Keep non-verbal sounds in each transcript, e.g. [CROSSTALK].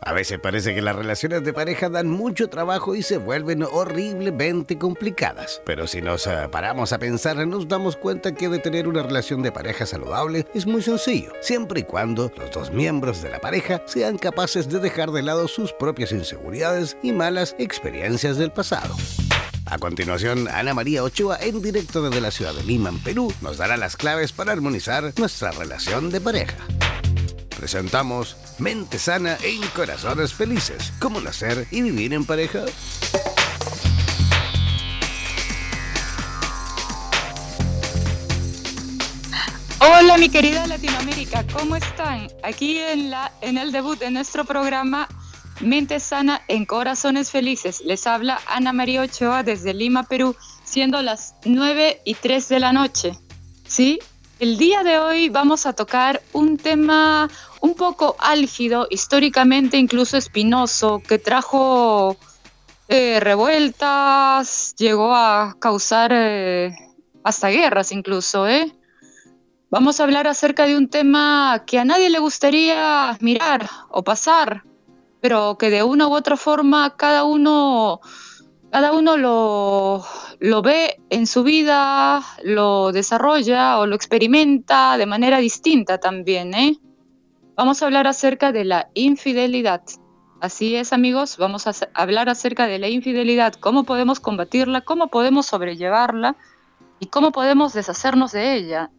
A veces parece que las relaciones de pareja dan mucho trabajo y se vuelven horriblemente complicadas. Pero si nos eh, paramos a pensar, nos damos cuenta que de tener una relación de pareja saludable es muy sencillo, siempre y cuando los dos miembros de la pareja sean capaces de dejar de lado sus propias inseguridades y malas experiencias del pasado. A continuación, Ana María Ochoa, en directo desde la ciudad de Lima, en Perú, nos dará las claves para armonizar nuestra relación de pareja. Presentamos Mente Sana en Corazones Felices. ¿Cómo nacer y vivir en pareja? Hola mi querida Latinoamérica, ¿cómo están? Aquí en, la, en el debut de nuestro programa Mente Sana en Corazones Felices. Les habla Ana María Ochoa desde Lima, Perú, siendo las 9 y 3 de la noche. ¿Sí? El día de hoy vamos a tocar un tema un poco álgido, históricamente incluso espinoso, que trajo eh, revueltas, llegó a causar eh, hasta guerras incluso. ¿eh? Vamos a hablar acerca de un tema que a nadie le gustaría mirar o pasar, pero que de una u otra forma cada uno cada uno lo, lo ve en su vida, lo desarrolla o lo experimenta de manera distinta también. ¿eh? Vamos a hablar acerca de la infidelidad. Así es, amigos, vamos a hablar acerca de la infidelidad, cómo podemos combatirla, cómo podemos sobrellevarla y cómo podemos deshacernos de ella.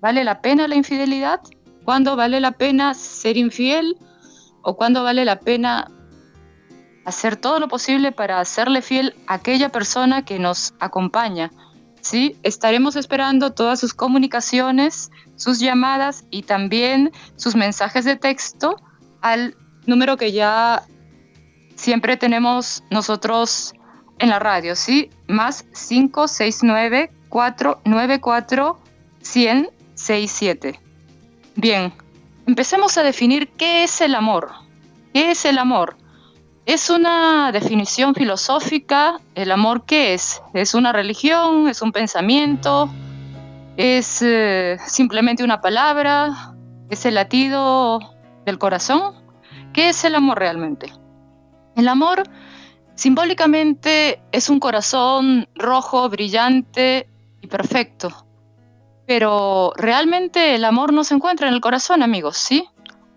¿Vale la pena la infidelidad? ¿Cuándo vale la pena ser infiel? ¿O cuándo vale la pena hacer todo lo posible para hacerle fiel a aquella persona que nos acompaña. ¿sí? Estaremos esperando todas sus comunicaciones, sus llamadas y también sus mensajes de texto al número que ya siempre tenemos nosotros en la radio, ¿sí? Más 569 494 1067. Bien, empecemos a definir qué es el amor. ¿Qué es el amor? Es una definición filosófica. ¿El amor qué es? ¿Es una religión? ¿Es un pensamiento? ¿Es eh, simplemente una palabra? ¿Es el latido del corazón? ¿Qué es el amor realmente? El amor simbólicamente es un corazón rojo, brillante y perfecto. Pero realmente el amor no se encuentra en el corazón, amigos, ¿sí?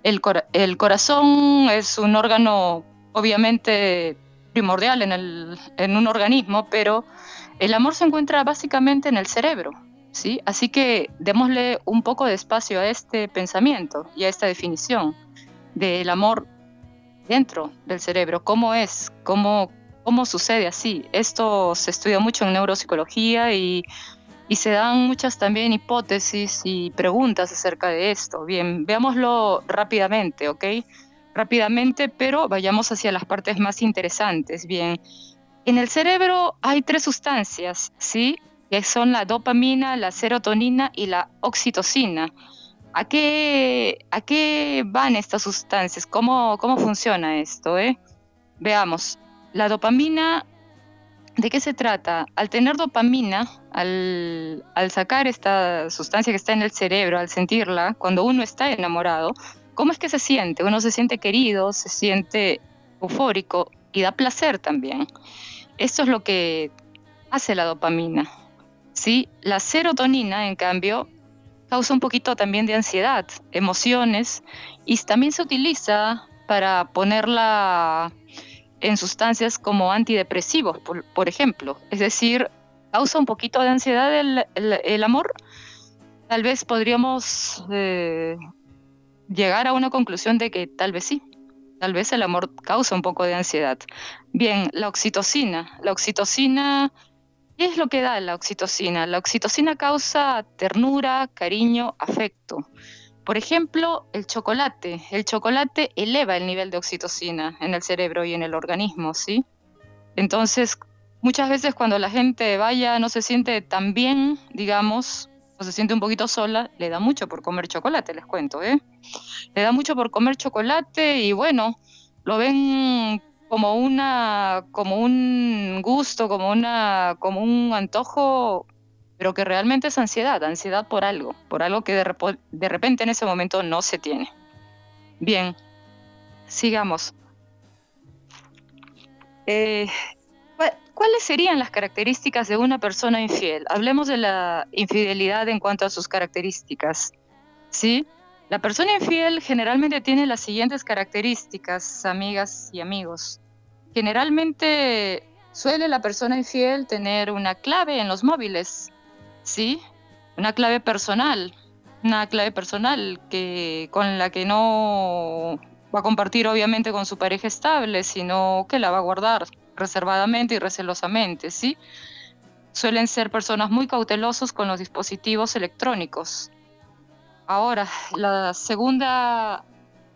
El, el corazón es un órgano obviamente primordial en, el, en un organismo, pero el amor se encuentra básicamente en el cerebro, ¿sí? Así que démosle un poco de espacio a este pensamiento y a esta definición del amor dentro del cerebro, cómo es, cómo, cómo sucede así. Esto se estudia mucho en neuropsicología y, y se dan muchas también hipótesis y preguntas acerca de esto. Bien, veámoslo rápidamente, ¿ok? Rápidamente, pero vayamos hacia las partes más interesantes. Bien, en el cerebro hay tres sustancias, ¿sí? Que son la dopamina, la serotonina y la oxitocina. ¿A qué, a qué van estas sustancias? ¿Cómo, cómo funciona esto? Eh? Veamos, la dopamina, ¿de qué se trata? Al tener dopamina, al, al sacar esta sustancia que está en el cerebro, al sentirla, cuando uno está enamorado, ¿Cómo es que se siente? Uno se siente querido, se siente eufórico y da placer también. Esto es lo que hace la dopamina. ¿sí? La serotonina, en cambio, causa un poquito también de ansiedad, emociones, y también se utiliza para ponerla en sustancias como antidepresivos, por, ejemplo. Es decir, causa un poquito de ansiedad el, amor. Tal vez podríamos eh, llegar a una conclusión de que tal vez sí, tal vez el amor causa un poco de ansiedad. Bien, la oxitocina. La oxitocina, ¿qué es lo que da la oxitocina? La oxitocina causa ternura, cariño, afecto. Por ejemplo, el chocolate. El chocolate eleva el nivel de oxitocina en el cerebro y en el organismo, ¿sí? Entonces, muchas veces cuando la gente vaya, no se siente tan bien, digamos, se siente un poquito sola, le da mucho por comer chocolate, les cuento, ¿eh? Le da mucho por comer chocolate y bueno, lo ven como una como un gusto, como una como un antojo, pero que realmente es ansiedad, ansiedad por algo, por algo que de, de repente en ese momento no se tiene. Bien. Sigamos. eh, ¿cuáles serían las características de una persona infiel? Hablemos de la infidelidad en cuanto a sus características. ¿Sí? La persona infiel generalmente tiene las siguientes características, amigas y amigos. Generalmente suele la persona infiel tener una clave en los móviles, ¿sí? Una clave personal, una clave personal que, con la que no va a compartir obviamente con su pareja estable, sino que la va a guardar reservadamente y recelosamente, ¿sí? Suelen ser personas muy cautelosos con los dispositivos electrónicos. Ahora, la segunda,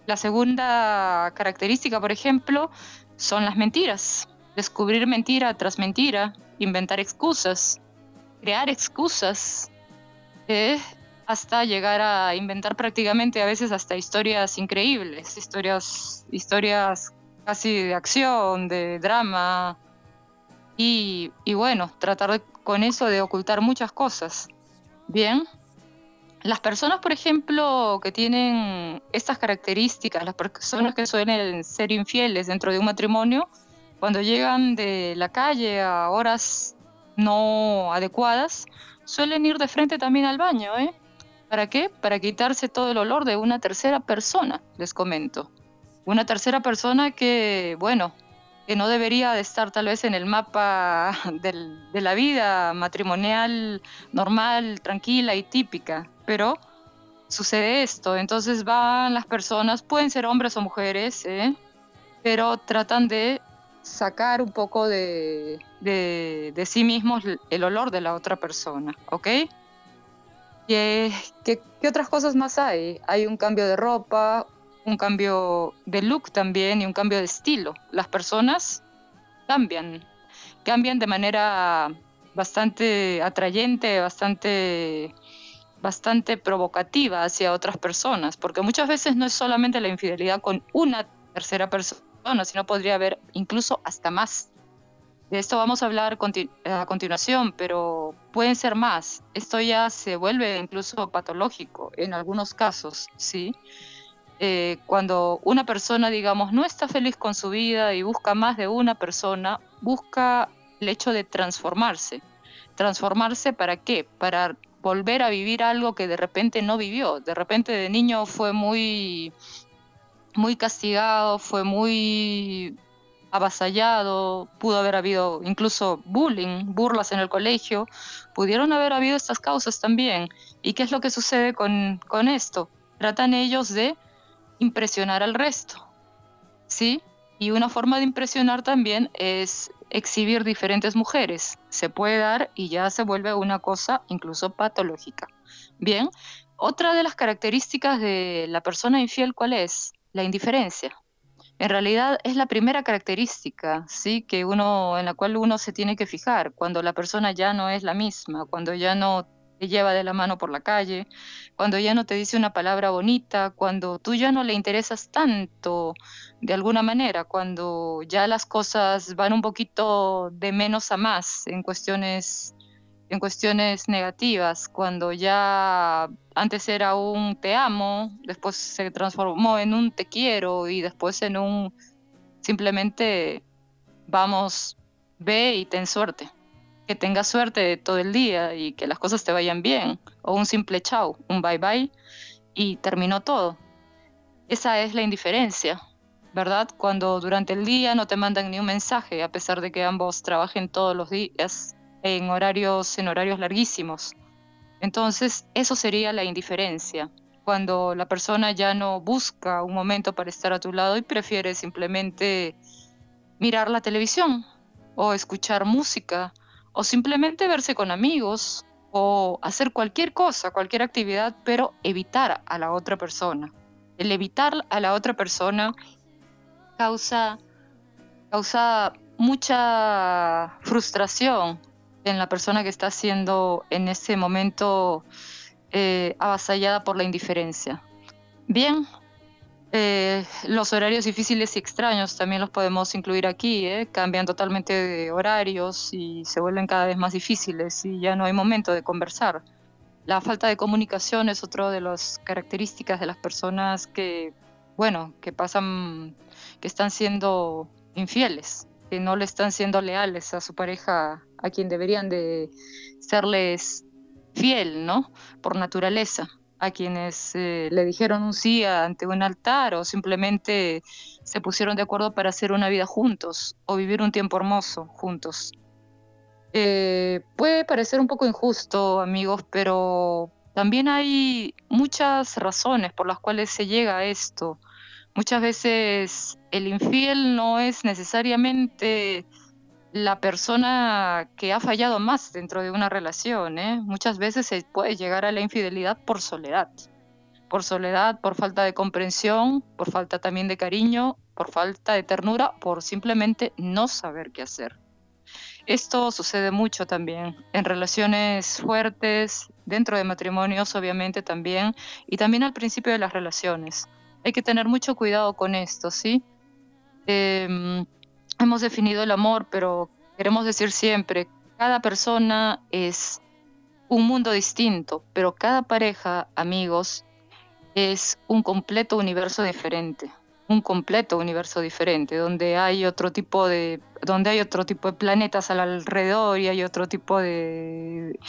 la segunda característica, por ejemplo, son las mentiras. Descubrir mentira tras mentira, inventar excusas, crear excusas, eh, hasta llegar a inventar prácticamente a veces hasta historias increíbles, historias, historias casi de acción, de drama, y, bueno, tratar con eso de ocultar muchas cosas. Bien, las personas, por ejemplo, que tienen estas características, las personas que suelen ser infieles dentro de un matrimonio, cuando llegan de la calle a horas no adecuadas, suelen ir de frente también al baño, ¿eh? ¿Para qué? Para quitarse todo el olor de una tercera persona, les comento. Una tercera persona que, bueno, que no debería de estar tal vez en el mapa [LAUGHS] de la vida matrimonial normal, tranquila y típica, pero sucede esto, entonces van las personas, pueden ser hombres o mujeres, ¿eh? pero tratan de sacar un poco de, de, sí mismos el olor de la otra persona, ¿ok? ¿Qué, ¿Qué, otras cosas más hay? Hay un cambio de ropa, un cambio de look también y un cambio de estilo. Las personas cambian, cambian de manera bastante atrayente, bastante, bastante provocativa hacia otras personas, porque muchas veces no es solamente la infidelidad con una tercera persona, sino podría haber incluso hasta más. De esto vamos a hablar a continuación, pero pueden ser más. Esto ya se vuelve incluso patológico en algunos casos, ¿sí? Eh, cuando una persona, digamos, no está feliz con su vida y busca más de una persona, busca el hecho de transformarse. ¿Transformarse para qué? Para volver a vivir algo que de repente no vivió. De repente de niño fue muy, muy castigado, fue muy avasallado, pudo haber habido incluso bullying, burlas en el colegio, pudieron haber habido estas causas también. ¿Y qué es lo que sucede con, con esto? Tratan ellos de impresionar al resto, ¿sí? Y una forma de impresionar también es exhibir diferentes mujeres. Se puede dar y ya se vuelve una cosa incluso patológica. Bien, otra de las características de la persona infiel, ¿cuál es? La indiferencia en realidad es la primera característica, sí, que uno en la cual uno se tiene que fijar cuando la persona ya no es la misma, cuando ya no te lleva de la mano por la calle, cuando ya no te dice una palabra bonita, cuando tú ya no le interesas tanto de alguna manera, cuando ya las cosas van un poquito de menos a más en cuestiones en cuestiones negativas, cuando ya antes era un te amo, después se transformó en un te quiero y después en un simplemente vamos, ve y ten suerte. Que tengas suerte todo el día y que las cosas te vayan bien. O un simple chao, un bye bye y terminó todo. Esa es la indiferencia, ¿verdad? Cuando durante el día no te mandan ni un mensaje, a pesar de que ambos trabajen todos los días en horarios, en horarios larguísimos. Entonces, eso sería la indiferencia, cuando la persona ya no busca un momento para estar a tu lado y prefiere simplemente mirar la televisión o escuchar música o simplemente verse con amigos o hacer cualquier cosa, cualquier actividad, pero evitar a la otra persona. El evitar a la otra persona causa, causa mucha frustración, en la persona que está siendo en ese momento eh, avasallada por la indiferencia. Bien, eh, los horarios difíciles y extraños también los podemos incluir aquí, ¿eh? cambian totalmente de horarios y se vuelven cada vez más difíciles y ya no hay momento de conversar. La falta de comunicación es otra de las características de las personas que, bueno, que pasan, que están siendo infieles que no le están siendo leales a su pareja, a quien deberían de serles fiel, ¿no? Por naturaleza, a quienes eh, le dijeron un sí ante un altar o simplemente se pusieron de acuerdo para hacer una vida juntos o vivir un tiempo hermoso juntos. Eh, puede parecer un poco injusto, amigos, pero también hay muchas razones por las cuales se llega a esto. Muchas veces el infiel no es necesariamente la persona que ha fallado más dentro de una relación. ¿eh? Muchas veces se puede llegar a la infidelidad por soledad. Por soledad, por falta de comprensión, por falta también de cariño, por falta de ternura, por simplemente no saber qué hacer. Esto sucede mucho también en relaciones fuertes, dentro de matrimonios obviamente también, y también al principio de las relaciones. Hay que tener mucho cuidado con esto, ¿sí? Em, hemos definido el amor, pero queremos decir siempre, cada persona es un mundo distinto, pero cada pareja, amigos, es un completo universo diferente un completo universo diferente, donde hay otro tipo de, donde hay otro tipo de planetas al alrededor y hay otro tipo de,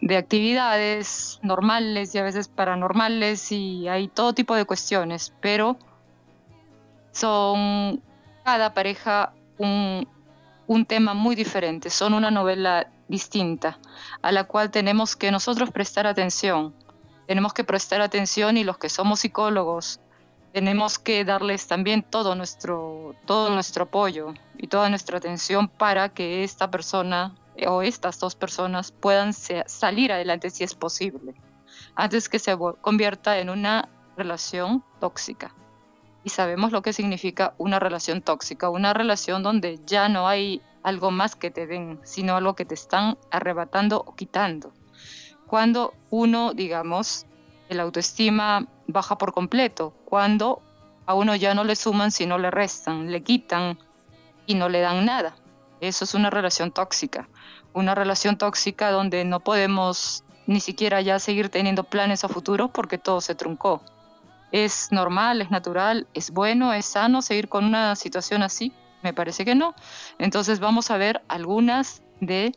de actividades normales y a veces paranormales y hay todo tipo de cuestiones, pero son cada pareja un, un tema muy diferente, son una novela distinta a la cual tenemos que nosotros prestar atención. Tenemos que prestar atención y los que somos psicólogos tenemos que darles también todo nuestro, todo nuestro apoyo y toda nuestra atención para que esta persona o estas dos personas puedan salir adelante si es posible, antes que se convierta en una relación tóxica. Y sabemos lo que significa una relación tóxica, una relación donde ya no hay algo más que te den, sino algo que te están arrebatando o quitando. Cuando uno, digamos, el autoestima baja por completo, cuando a uno ya no le suman, sino le restan, le quitan y no le dan nada. Eso es una relación tóxica, una relación tóxica donde no podemos ni siquiera ya seguir teniendo planes a futuro porque todo se truncó. ¿Es normal, es natural, es bueno, es sano seguir con una situación así? Me parece que no. Entonces vamos a ver algunas de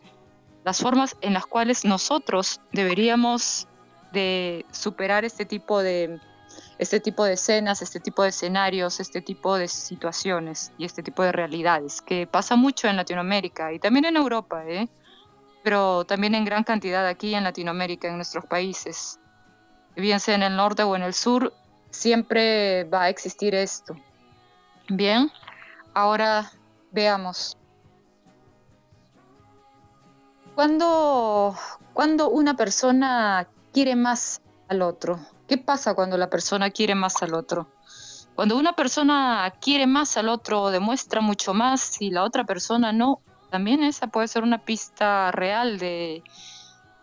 las formas en las cuales nosotros deberíamos de superar este tipo de, este tipo de escenas, este tipo de escenarios, este tipo de situaciones y este tipo de realidades, que pasa mucho en Latinoamérica y también en Europa, ¿eh? pero también en gran cantidad aquí en Latinoamérica, en nuestros países. Bien sea en el norte o en el sur, siempre va a existir esto. Bien, ahora veamos. Cuando, cuando una persona quiere más al otro. ¿Qué pasa cuando la persona quiere más al otro? Cuando una persona quiere más al otro, demuestra mucho más y la otra persona no, también esa puede ser una pista real de,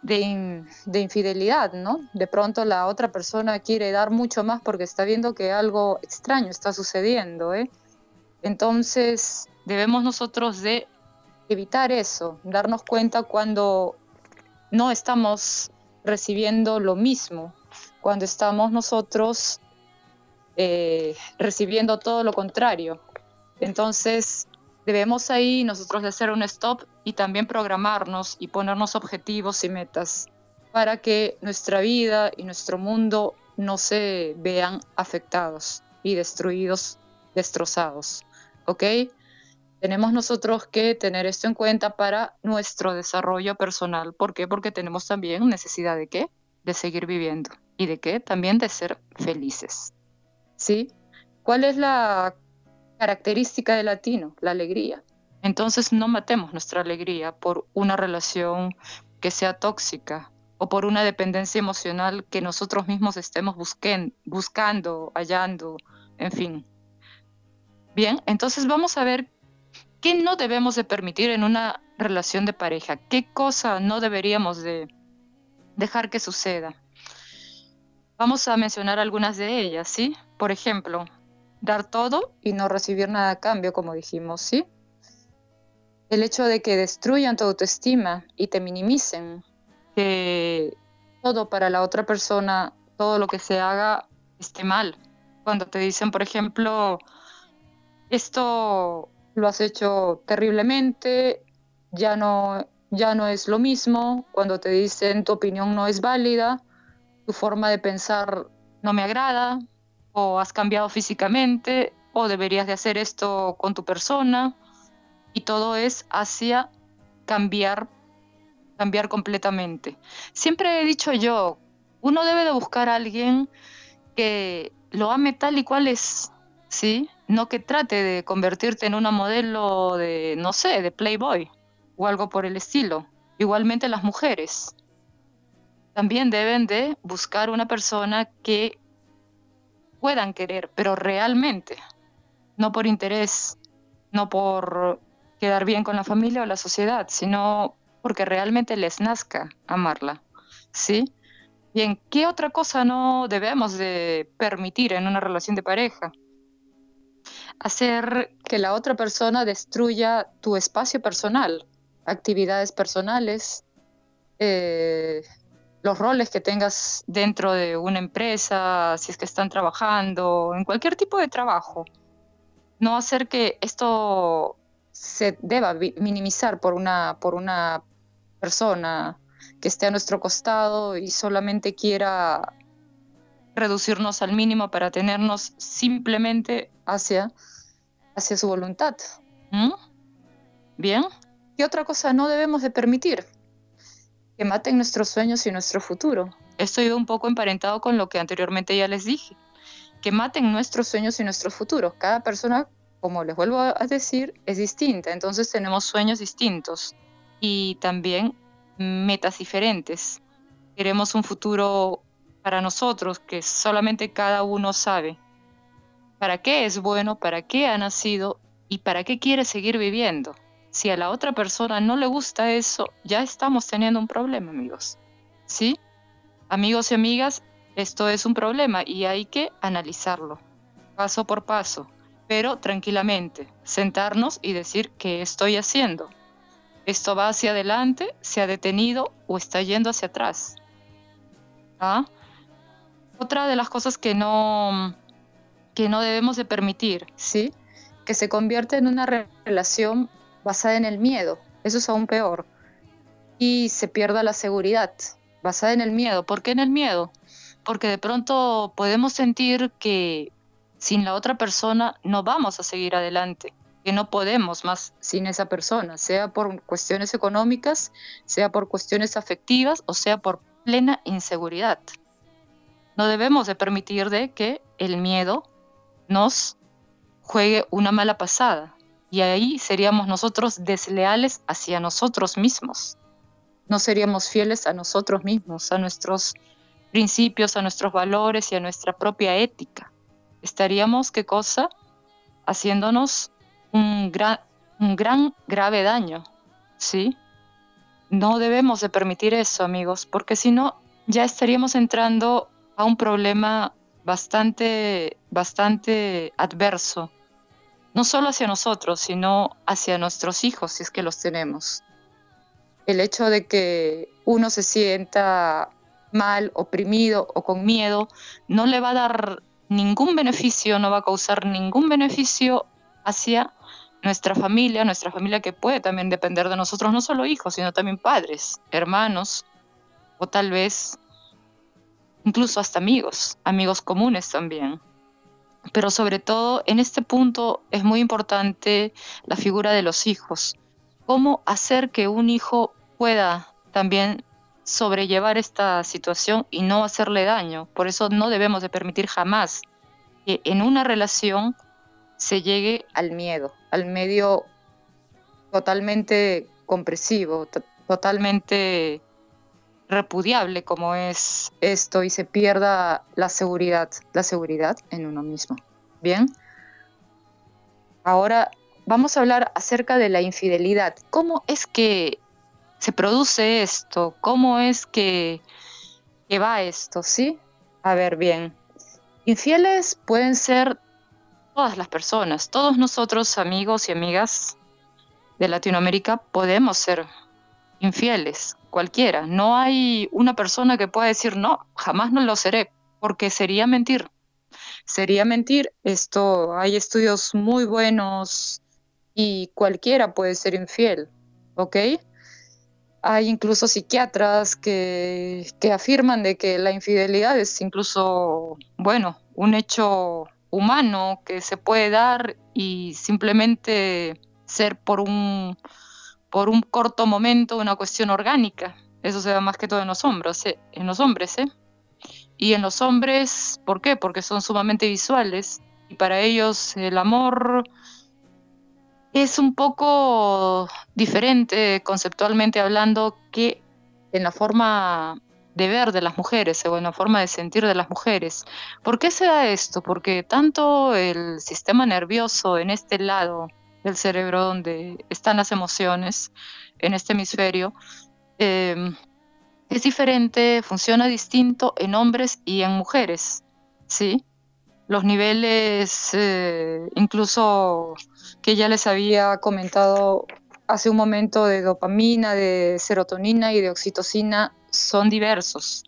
de, infidelidad, ¿no? De pronto la otra persona quiere dar mucho más porque está viendo que algo extraño está sucediendo, ¿eh? Entonces debemos nosotros de evitar eso, darnos cuenta cuando no estamos recibiendo lo mismo, cuando estamos nosotros eh, recibiendo todo lo contrario. Entonces, debemos ahí nosotros hacer un stop y también programarnos y ponernos objetivos y metas para que nuestra vida y nuestro mundo no se vean afectados y destruidos, destrozados. ¿Ok? Tenemos nosotros que tener esto en cuenta para nuestro desarrollo personal. ¿Por qué? Porque tenemos también necesidad de qué? De seguir viviendo. ¿Y de qué? También de ser felices. ¿Sí? ¿Cuál es la característica del latino? La alegría. Entonces no matemos nuestra alegría por una relación que sea tóxica o por una dependencia emocional que nosotros mismos estemos busquen, buscando, hallando, en fin. Bien, entonces vamos a ver ¿Qué no debemos de permitir en una relación de pareja? ¿Qué cosa no deberíamos de dejar que suceda? Vamos a mencionar algunas de ellas, ¿sí? Por ejemplo, dar todo y no recibir nada a cambio, como dijimos, ¿sí? El hecho de que destruyan tu autoestima y te minimicen, que todo para la otra persona, todo lo que se haga esté mal. Cuando te dicen, por ejemplo, esto lo has hecho terriblemente, ya no, ya no es lo mismo, cuando te dicen tu opinión no es válida, tu forma de pensar no me agrada, o has cambiado físicamente, o deberías de hacer esto con tu persona, y todo es hacia cambiar, cambiar completamente. Siempre he dicho yo, uno debe de buscar a alguien que lo ame tal y cual es, ¿sí? No que trate de convertirte en una modelo de, no sé, de Playboy o algo por el estilo. Igualmente las mujeres también deben de buscar una persona que puedan querer, pero realmente, no por interés, no por quedar bien con la familia o la sociedad, sino porque realmente les nazca amarla, ¿sí? Bien, ¿qué otra cosa no debemos de permitir en una relación de pareja? Hacer que la otra persona destruya tu espacio personal, actividades personales, eh, los roles que tengas dentro de una empresa, si es que están trabajando, en cualquier tipo de trabajo. No hacer que esto se deba minimizar por una, por una persona que esté a nuestro costado y solamente quiera reducirnos al mínimo para tenernos simplemente hacia, hacia su voluntad. ¿Mm? Bien, ¿qué otra cosa no debemos de permitir? Que maten nuestros sueños y nuestro futuro. Estoy un poco emparentado con lo que anteriormente ya les dije. Que maten nuestros sueños y nuestro futuro. Cada persona, como les vuelvo a decir, es distinta. Entonces tenemos sueños distintos. Y también metas diferentes. Queremos un futuro para nosotros que solamente cada uno sabe para qué es bueno, para qué ha nacido y para qué quiere seguir viviendo. Si a la otra persona no le gusta eso, ya estamos teniendo un problema, amigos. ¿Sí? Amigos y amigas, esto es un problema y hay que analizarlo, paso por paso, pero tranquilamente, sentarnos y decir qué estoy haciendo, ¿Esto va hacia adelante, se ha detenido o está yendo hacia atrás? ¿Ah? Otra de las cosas que no, que no debemos de permitir, ¿sí? Que se convierte en una relación basada en el miedo. Eso es aún peor. Y se pierda la seguridad basada en el miedo. ¿Por qué en el miedo? Porque de pronto podemos sentir que sin la otra persona no vamos a seguir adelante que no podemos más sin esa persona, sea por cuestiones económicas, sea por cuestiones afectivas o sea por plena inseguridad. No debemos de permitir de que el miedo nos juegue una mala pasada y ahí seríamos nosotros desleales hacia nosotros mismos. No seríamos fieles a nosotros mismos, a nuestros principios, a nuestros valores y a nuestra propia ética. Estaríamos, ¿qué cosa? Haciéndonos un gran, un gran grave daño, ¿sí? No debemos de permitir eso, amigos, porque si no, ya estaríamos entrando a un problema bastante, bastante adverso, no solo hacia nosotros, sino hacia nuestros hijos, si es que los tenemos. El hecho de que uno se sienta mal, oprimido o con miedo, no le va a dar ningún beneficio, no va a causar ningún beneficio hacia nuestra familia, nuestra familia que puede también depender de nosotros, no solo hijos, sino también padres, hermanos, o tal vez incluso hasta amigos, amigos comunes también. Pero sobre todo en este punto es muy importante la figura de los hijos. ¿Cómo hacer que un hijo pueda también sobrellevar esta situación y no hacerle daño? Por eso no debemos de permitir jamás que en una relación se llegue al miedo, al medio totalmente compresivo, totalmente repudiable como es esto y se pierda la seguridad, la seguridad en uno mismo. Bien. Ahora vamos a hablar acerca de la infidelidad. ¿Cómo es que se produce esto? ¿Cómo es que, que va esto? ¿Sí? A ver, bien. Infieles pueden ser todas las personas, todos nosotros, amigos y amigas de Latinoamérica, podemos ser infieles, cualquiera. No hay una persona que pueda decir, no, jamás no lo seré, porque sería mentir. Sería mentir. Esto, hay estudios muy buenos y cualquiera puede ser infiel, ¿ok? Hay incluso psiquiatras que, que afirman de que la infidelidad es incluso, bueno, un hecho humano que se puede dar y simplemente ser por un, por un corto momento una cuestión orgánica. Eso se da más que todo en los hombres, ¿eh? en los hombres, ¿eh? Y en los hombres, ¿por qué? Porque son sumamente visuales y para ellos el amor es un poco diferente conceptualmente hablando que en la forma de ver de las mujeres o en la forma de sentir de las mujeres. ¿Por qué se da esto? Porque tanto el sistema nervioso en este lado del cerebro donde están las emociones, en este hemisferio, em, es diferente, funciona distinto en hombres y en mujeres, ¿sí? Los niveles, eh, incluso que ya les había comentado hace un momento de dopamina, de serotonina y de oxitocina son diversos.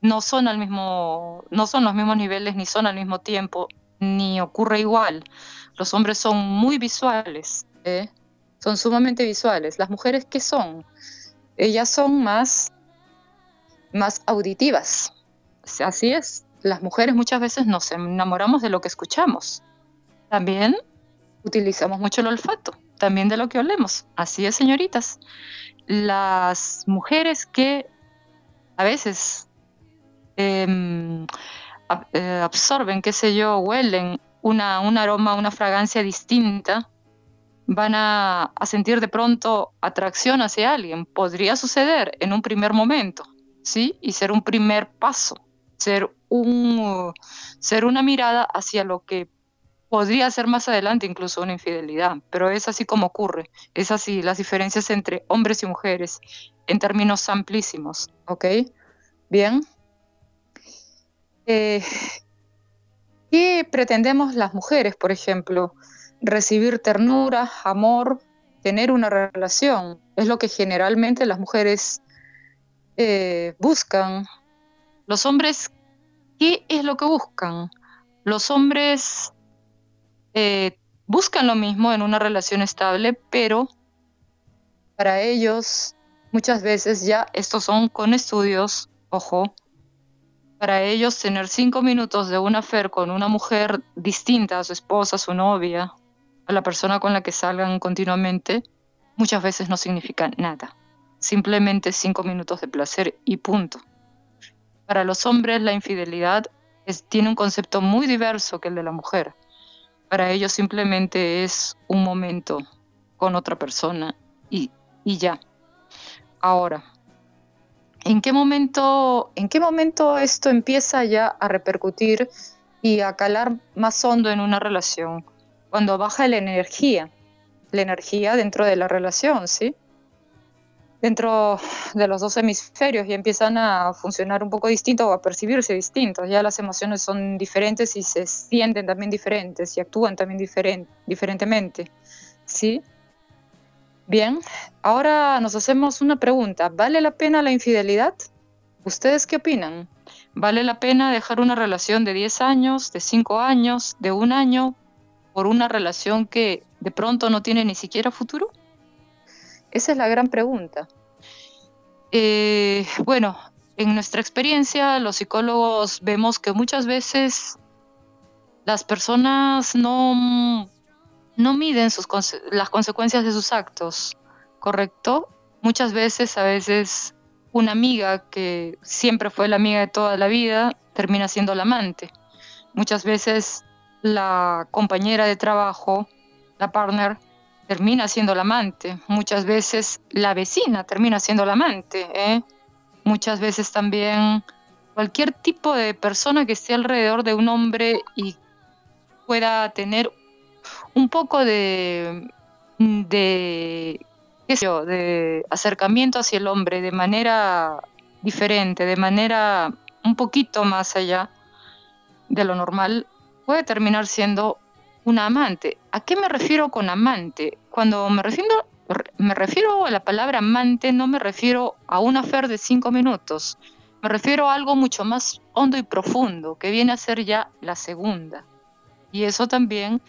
No son al mismo, no son los mismos niveles ni son al mismo tiempo, ni ocurre igual. Los hombres son muy visuales, ¿eh? son sumamente visuales. Las mujeres qué son? Ellas son más más auditivas. Así es. Las mujeres muchas veces nos enamoramos de lo que escuchamos. También utilizamos mucho el olfato, también de lo que olemos. Así es, señoritas. Las mujeres que a veces em, eh, absorben, qué sé yo, huelen una, un aroma, una fragancia distinta, van a, sentir de pronto atracción hacia alguien. Podría suceder en un primer momento, ¿sí? Y ser un primer paso, ser, un, ser una mirada hacia lo que podría ser más adelante incluso una infidelidad, pero es así como ocurre, es así las diferencias entre hombres y mujeres en términos amplísimos, ¿ok? Bien. Eh, ¿Qué pretendemos las mujeres, por ejemplo? Recibir ternura, amor, tener una relación. Es lo que generalmente las mujeres eh, buscan. Los hombres, ¿qué es lo que buscan? Los hombres eh, buscan lo mismo en una relación estable, pero para ellos muchas veces ya estos son con estudios, ojo, para ellos tener cinco minutos de una fer con una mujer distinta a su esposa, su novia, a la persona con la que salgan continuamente, muchas veces no significa nada simplemente cinco minutos de placer y punto. Para los hombres la infidelidad tiene un concepto muy diverso que el de la mujer. Para ellos simplemente es un momento con otra persona y, y ya. Ahora, ¿en qué, momento, ¿en qué momento esto empieza ya a repercutir y a calar más hondo en una relación? Cuando baja la energía, la energía dentro de la relación, ¿sí? dentro de los dos hemisferios y empiezan a funcionar un poco distinto o a percibirse distintos. Ya las emociones son diferentes y se sienten también diferentes y actúan también diferentemente. ¿Sí? Bien, ahora nos hacemos una pregunta. ¿Vale la pena la infidelidad? ¿Ustedes qué opinan? ¿Vale la pena dejar una relación de 10 años, de 5 años, de un año por una relación que de pronto no tiene ni siquiera futuro? Esa es la gran pregunta. Eh, bueno, en nuestra experiencia, los psicólogos vemos que muchas veces las personas no, no miden sus, las consecuencias de sus actos, ¿correcto? Muchas veces, a veces, una amiga que siempre fue la amiga de toda la vida termina siendo la amante. Muchas veces la compañera de trabajo, la partner, termina siendo la amante. Muchas veces la vecina termina siendo la amante. ¿eh? Muchas veces también cualquier tipo de persona que esté alrededor de un hombre y pueda tener un poco de, de, de acercamiento hacia el hombre de manera diferente, de manera un poquito más allá de lo normal, puede terminar siendo una amante. ¿A qué me refiero con amante? Cuando me refiero, me refiero a la palabra amante, no me refiero a una fer de cinco minutos. Me refiero a algo mucho más hondo y profundo, que viene a ser ya la segunda. Y eso también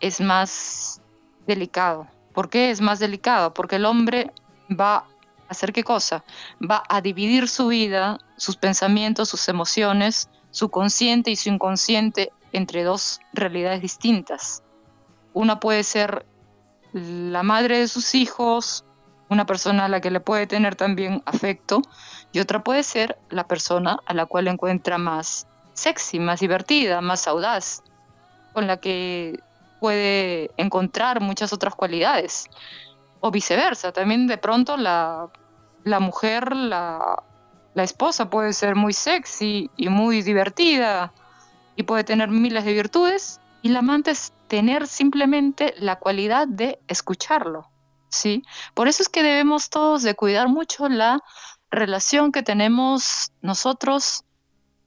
es más delicado, ¿Por qué es más delicado? Porque el hombre va a hacer qué cosa? Va a dividir su vida, sus pensamientos, sus emociones, su consciente y su inconsciente entre dos realidades distintas. Una puede ser la madre de sus hijos, una persona a la que le puede tener también afecto, y otra puede ser la persona a la cual encuentra más sexy, más divertida, más audaz, con la que puede encontrar muchas otras cualidades. O viceversa, también de pronto la, mujer, la, la esposa puede ser muy sexy y muy divertida y puede tener miles de virtudes y la amante es tener simplemente la cualidad de escucharlo, ¿sí? Por eso es que debemos todos de cuidar mucho la relación que tenemos nosotros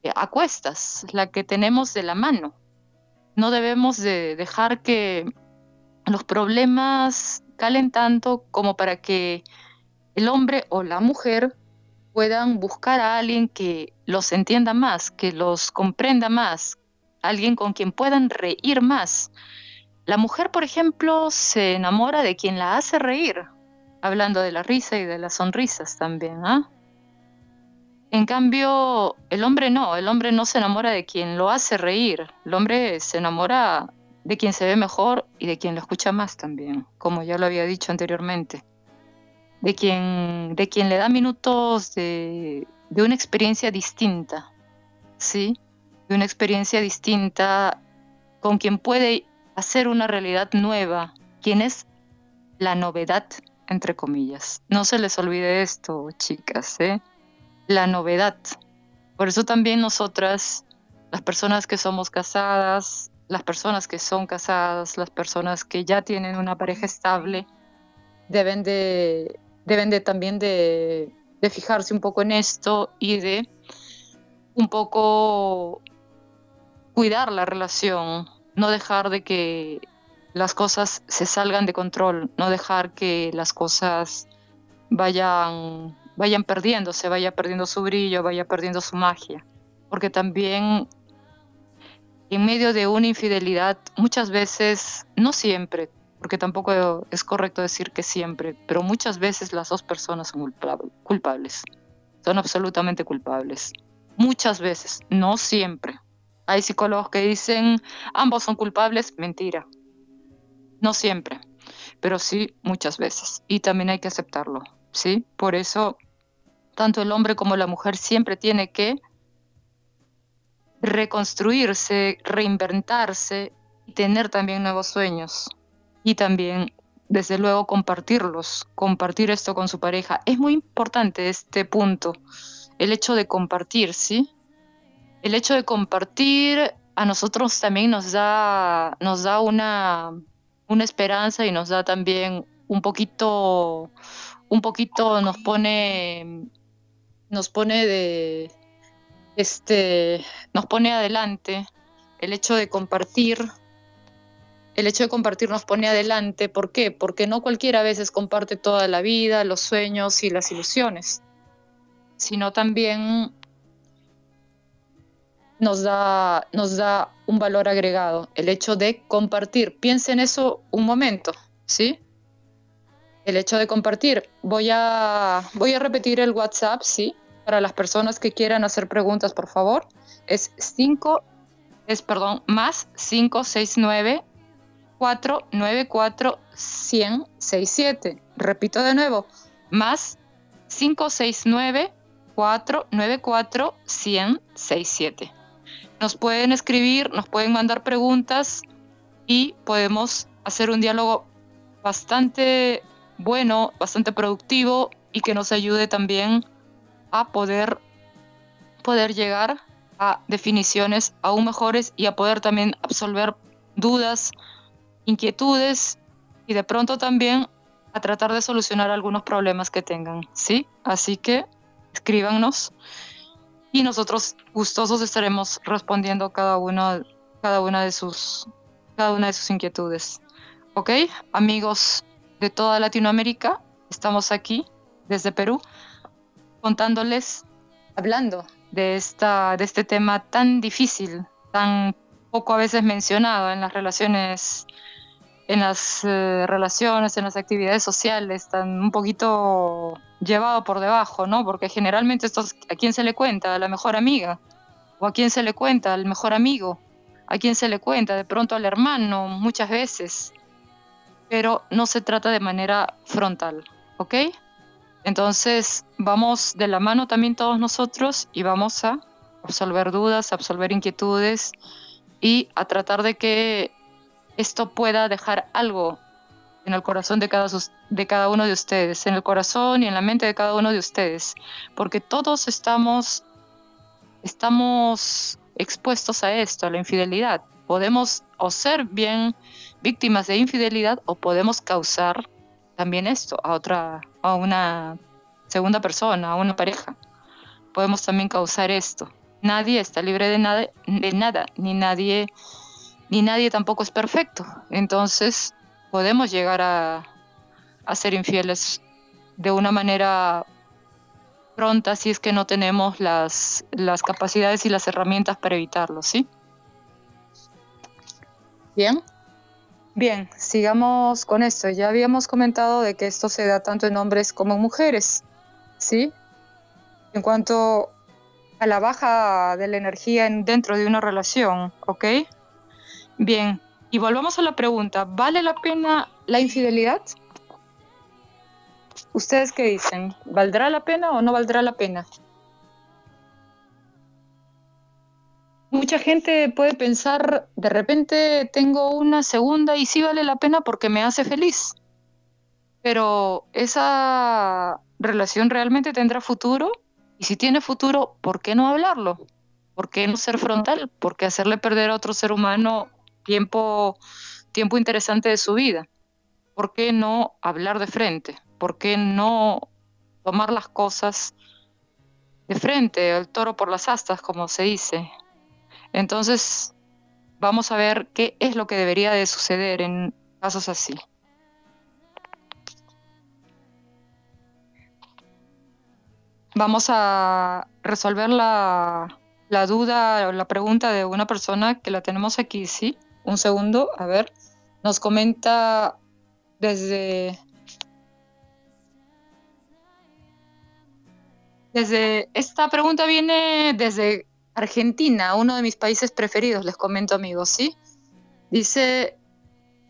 eh, a cuestas, la que tenemos de la mano. No debemos de dejar que los problemas calen tanto como para que el hombre o la mujer puedan buscar a alguien que los entienda más, que los comprenda más, alguien con quien puedan reír más. La mujer, por ejemplo, se enamora de quien la hace reír, hablando de la risa y de las sonrisas también. ¿ah? En cambio, el hombre no, el hombre no se enamora de quien lo hace reír, el hombre se enamora de quien se ve mejor y de quien lo escucha más también, como ya lo había dicho anteriormente, de quien, de quien le da minutos de, de una experiencia distinta, ¿sí? De una experiencia distinta con quien puede hacer una realidad nueva, quien es la novedad, entre comillas. No se les olvide esto, chicas, ¿eh? La novedad. Por eso también nosotras, las personas que somos casadas, las personas que son casadas, las personas que ya tienen una pareja estable, deben de, deben de también de, de fijarse un poco en esto y de un poco cuidar la relación, no dejar de que las cosas se salgan de control, no dejar que las cosas vayan vayan perdiéndose, vaya perdiendo su brillo, vaya perdiendo su magia. Porque también en medio de una infidelidad, muchas veces, no siempre, porque tampoco es correcto decir que siempre, pero muchas veces las dos personas son culpables. Son absolutamente culpables. Muchas veces, no siempre. Hay psicólogos que dicen ambos son culpables, mentira. No siempre, pero sí muchas veces. Y también hay que aceptarlo. ¿Sí? Por eso, tanto el hombre como la mujer siempre tiene que reconstruirse, reinventarse y tener también nuevos sueños. Y también, desde luego, compartirlos, compartir esto con su pareja. Es muy importante este punto, el hecho de compartir, ¿sí? El hecho de compartir a nosotros también nos da, nos da una, una esperanza y nos da también un poquito, un poquito nos pone, nos pone de, este, nos pone adelante el hecho de compartir, el hecho de compartir nos pone adelante, ¿por qué? Porque no cualquiera a veces comparte toda la vida, los sueños y las ilusiones, sino también nos da, nos da un valor agregado, el hecho de compartir. Piensa en eso un momento, ¿sí? El hecho de compartir. Voy a, voy a repetir el WhatsApp, sí, para las personas que quieran hacer preguntas, por favor. Es 5, es perdón, más 569 494 167. Repito de nuevo, más 569 494 167. Nos pueden escribir, nos pueden mandar preguntas y podemos hacer un diálogo bastante bueno, bastante productivo y que nos ayude también a poder, poder llegar a definiciones aún mejores y a poder también absolver dudas, inquietudes y de pronto también a tratar de solucionar algunos problemas que tengan, ¿sí? Así que escríbanos y nosotros gustosos estaremos respondiendo cada una, cada una de sus cada una de sus inquietudes. ¿Ok? Amigos de toda Latinoamérica. Estamos aquí desde Perú contándoles, hablando de, esta, de este tema tan difícil, tan poco a veces mencionado en las relaciones en las eh, relaciones, en las actividades sociales, están un poquito llevado por debajo, ¿no? Porque generalmente esto a quién se le cuenta, a la mejor amiga, o a quién se le cuenta, al mejor amigo, a quién se le cuenta, de pronto al hermano, muchas veces, pero no se trata de manera frontal, ¿ok? Entonces vamos de la mano también todos nosotros y vamos a absolver dudas, a absolver inquietudes y a tratar de que esto pueda dejar algo en el corazón de cada, de cada uno de ustedes, en el corazón y en la mente de cada uno de ustedes, porque todos estamos, estamos expuestos a esto, a la infidelidad. Podemos o ser bien víctimas de infidelidad o podemos causar también esto a otra, a una segunda persona, a una pareja. Podemos también causar esto. Nadie está libre de nada, de nada, ni nadie, ni nadie tampoco es perfecto. Entonces podemos llegar a, a ser infieles de una manera pronta si es que no tenemos las, las capacidades y las herramientas para evitarlo, ¿sí? Bien. Bien, sigamos con esto. Ya habíamos comentado de que esto se da tanto en hombres como en mujeres, ¿sí? En cuanto a la baja de la energía dentro de una relación, ¿ok? Bien, y volvamos a la pregunta, ¿vale la pena la infidelidad? ¿Ustedes qué dicen? ¿Valdrá la pena o no valdrá la pena? Mucha gente puede pensar, de repente tengo una segunda y sí vale la pena porque me hace feliz. Pero esa relación realmente tendrá futuro y si tiene futuro, ¿por qué no hablarlo? ¿Por qué no ser frontal? ¿Por qué hacerle perder a otro ser humano tiempo, tiempo interesante de su vida? ¿Por qué no hablar de frente? ¿Por qué no tomar las cosas de frente, el toro por las astas, como se dice? Entonces, vamos a ver qué es lo que debería de suceder en casos así. Vamos a resolver la, duda o la pregunta de una persona que la tenemos aquí, ¿sí? Un segundo, a ver. Nos comenta desde Desde esta pregunta viene desde Argentina, uno de mis países preferidos, les comento amigos, ¿sí? Dice,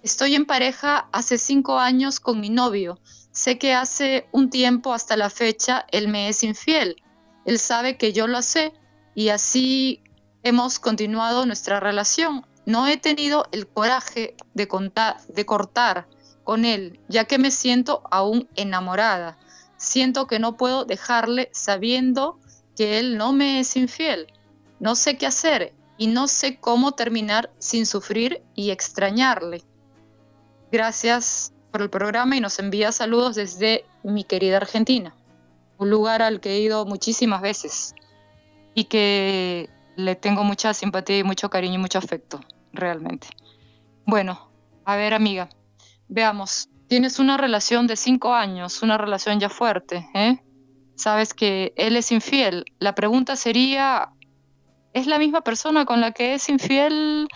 estoy en pareja hace cinco años con mi novio. Sé que hace un tiempo hasta la fecha él me es infiel. Él sabe que yo lo sé y así hemos continuado nuestra relación. No he tenido el coraje de, contar, de cortar con él, ya que me siento aún enamorada siento que no puedo dejarle sabiendo que él no me es infiel. No sé qué hacer y no sé cómo terminar sin sufrir y extrañarle. Gracias por el programa y nos envía saludos desde mi querida Argentina, un lugar al que he ido muchísimas veces y que le tengo mucha simpatía y mucho cariño y mucho afecto, realmente. Bueno, a ver amiga, veamos, tienes una relación de cinco años, una relación ya fuerte, ¿eh? sabes que él es infiel. La pregunta sería, ¿es la misma persona con la que es infiel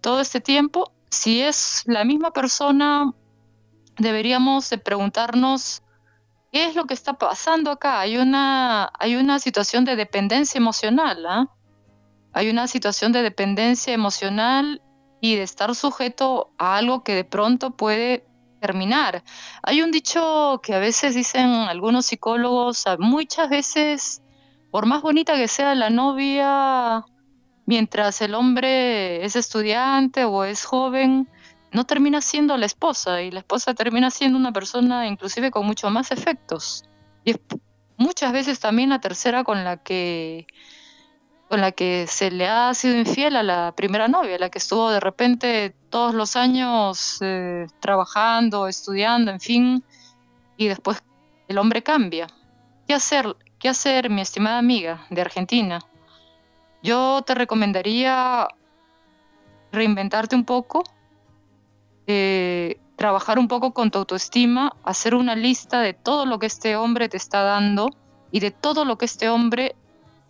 todo este tiempo? Si es la misma persona, deberíamos de preguntarnos qué es lo que está pasando acá. Hay una, hay una situación de dependencia emocional, ¿ah? Hay una situación de dependencia emocional y de estar sujeto a algo que de pronto puede terminar. Hay un dicho que a veces dicen algunos psicólogos, muchas veces, por más bonita que sea la novia, mientras el hombre es estudiante o es joven, no termina siendo la esposa y la esposa termina siendo una persona inclusive con mucho más efectos. Y es muchas veces también la tercera con la que con la que se le ha sido infiel a la primera novia, la que estuvo de repente todos los años eh, trabajando, estudiando, en fin, y después el hombre cambia. ¿Qué hacer, qué hacer, mi estimada amiga de Argentina? Yo te recomendaría reinventarte un poco, eh, trabajar un poco con tu autoestima, hacer una lista de todo lo que este hombre te está dando y de todo lo que este hombre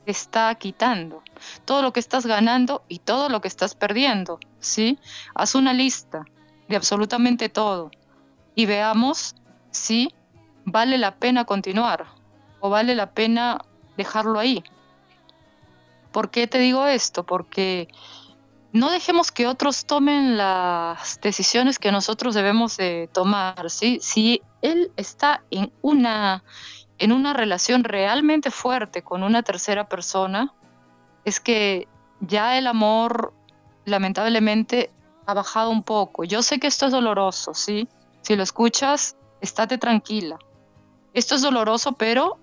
está quitando, todo lo que estás ganando y todo lo que estás perdiendo, ¿sí? Haz una lista de absolutamente todo y veamos si vale la pena continuar o vale la pena dejarlo ahí. ¿Por qué te digo esto? Porque no dejemos que otros tomen las decisiones que nosotros debemos de tomar, ¿sí? Si él está en una, en una relación realmente fuerte con una tercera persona, es que ya el amor lamentablemente ha bajado un poco. Yo sé que esto es doloroso, ¿sí? Si lo escuchas, estate tranquila. Esto es doloroso, pero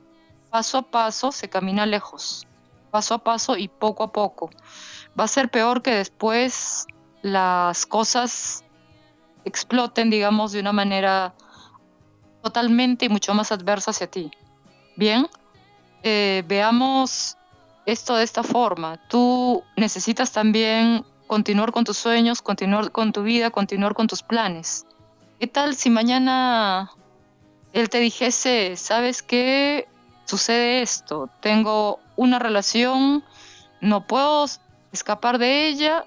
paso a paso se camina lejos paso a paso y poco a poco. Va a ser peor que después las cosas exploten, digamos, de una manera totalmente y mucho más adversa hacia ti. Bien, eh, veamos esto de esta forma. Tú necesitas también continuar con tus sueños, continuar con tu vida, continuar con tus planes. ¿Qué tal si mañana él te dijese, sabes qué, sucede esto, tengo una relación, no puedo escapar de ella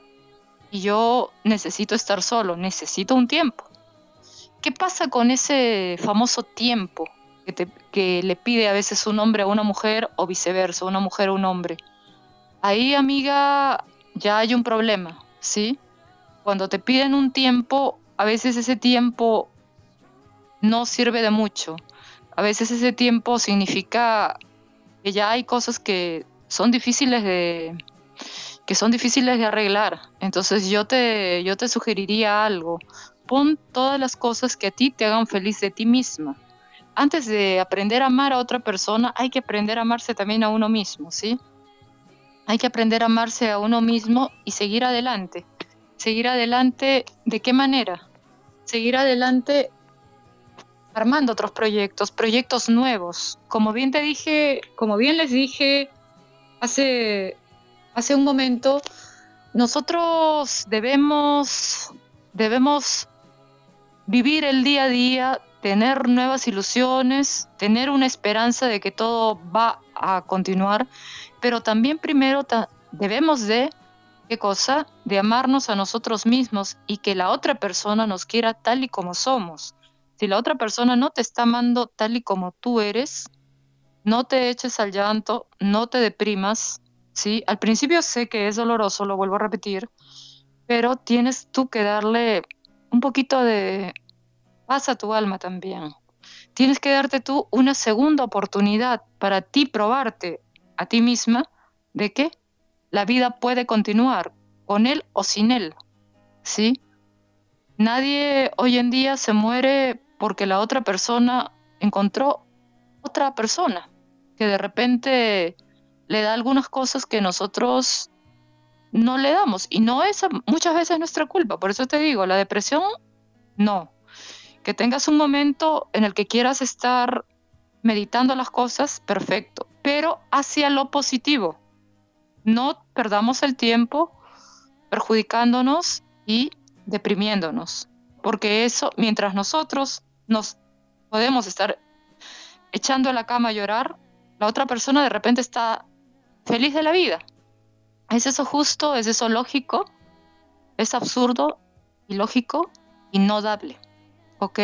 y yo necesito estar solo, necesito un tiempo. ¿Qué pasa con ese famoso tiempo que, que le pide a veces un hombre a una mujer o viceversa, una mujer a un hombre? Ahí, amiga, ya hay un problema, ¿sí? Cuando te piden un tiempo, a veces ese tiempo no sirve de mucho a veces ese tiempo significa que ya hay cosas que son difíciles de que son difíciles de arreglar. Entonces yo te yo te sugeriría algo. Pon todas las cosas que a ti te hagan feliz de ti misma. Antes de aprender a amar a otra persona, hay que aprender a amarse también a uno mismo, ¿sí? Hay que aprender a amarse a uno mismo y seguir adelante. Seguir adelante, ¿de qué manera? Seguir adelante armando otros proyectos, proyectos nuevos. Como bien te dije, como bien les dije hace, hace un momento, nosotros debemos, debemos vivir el día a día, tener nuevas ilusiones, tener una esperanza de que todo va a continuar, pero también primero debemos de, ¿qué cosa? De amarnos a nosotros mismos y que la otra persona nos quiera tal y como somos. Si la otra persona no te está amando tal y como tú eres, no te eches al llanto, no te deprimas, ¿sí? Al principio sé que es doloroso, lo vuelvo a repetir, pero tienes tú que darle un poquito de paz a tu alma también. Tienes que darte tú una segunda oportunidad para ti probarte a ti misma de que la vida puede continuar con él o sin él, ¿sí? Nadie hoy en día se muere porque la otra persona encontró otra persona que de repente le da algunas cosas que nosotros no le damos. Y no es muchas veces nuestra culpa. Por eso te digo, la depresión, no. Que tengas un momento en el que quieras estar meditando las cosas, perfecto. Pero hacia lo positivo. No perdamos el tiempo perjudicándonos y deprimiéndonos. Porque eso, mientras nosotros nos podemos estar echando a la cama a llorar, la otra persona de repente está feliz de la vida. ¿Es eso justo? ¿Es eso lógico? Es absurdo, ilógico y no dable. ¿Ok?